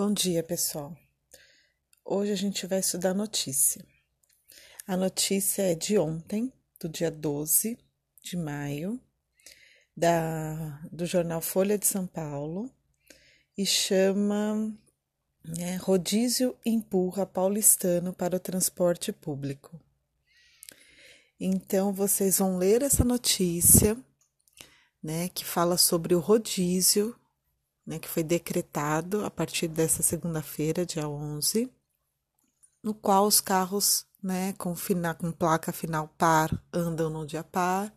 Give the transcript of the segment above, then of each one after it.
Bom dia, pessoal. Hoje a gente vai estudar notícia. A notícia é de ontem, do dia 12 de maio, da, do jornal Folha de São Paulo, e chama né, Rodízio empurra paulistano para o transporte público. Então, vocês vão ler essa notícia, né, que fala sobre o rodízio né, que foi decretado a partir dessa segunda-feira, dia 11, no qual os carros né, com, final, com placa final par andam no dia par,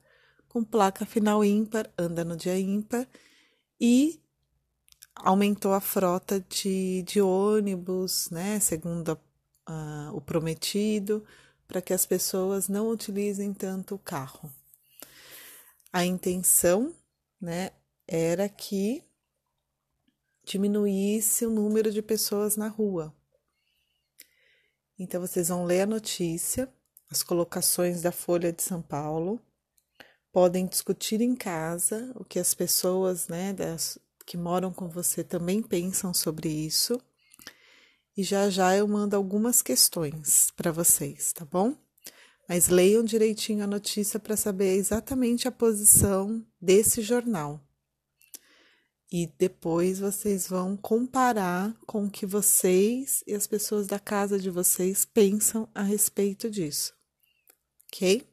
com placa final ímpar andam no dia ímpar e aumentou a frota de, de ônibus, né, segundo a, o prometido, para que as pessoas não utilizem tanto o carro. A intenção né, era que diminuísse o número de pessoas na rua. Então, vocês vão ler a notícia, as colocações da Folha de São Paulo, podem discutir em casa o que as pessoas né, das, que moram com você também pensam sobre isso. E já já eu mando algumas questões para vocês, tá bom? Mas leiam direitinho a notícia para saber exatamente a posição desse jornal e depois vocês vão comparar com o que vocês e as pessoas da casa de vocês pensam a respeito disso, ok?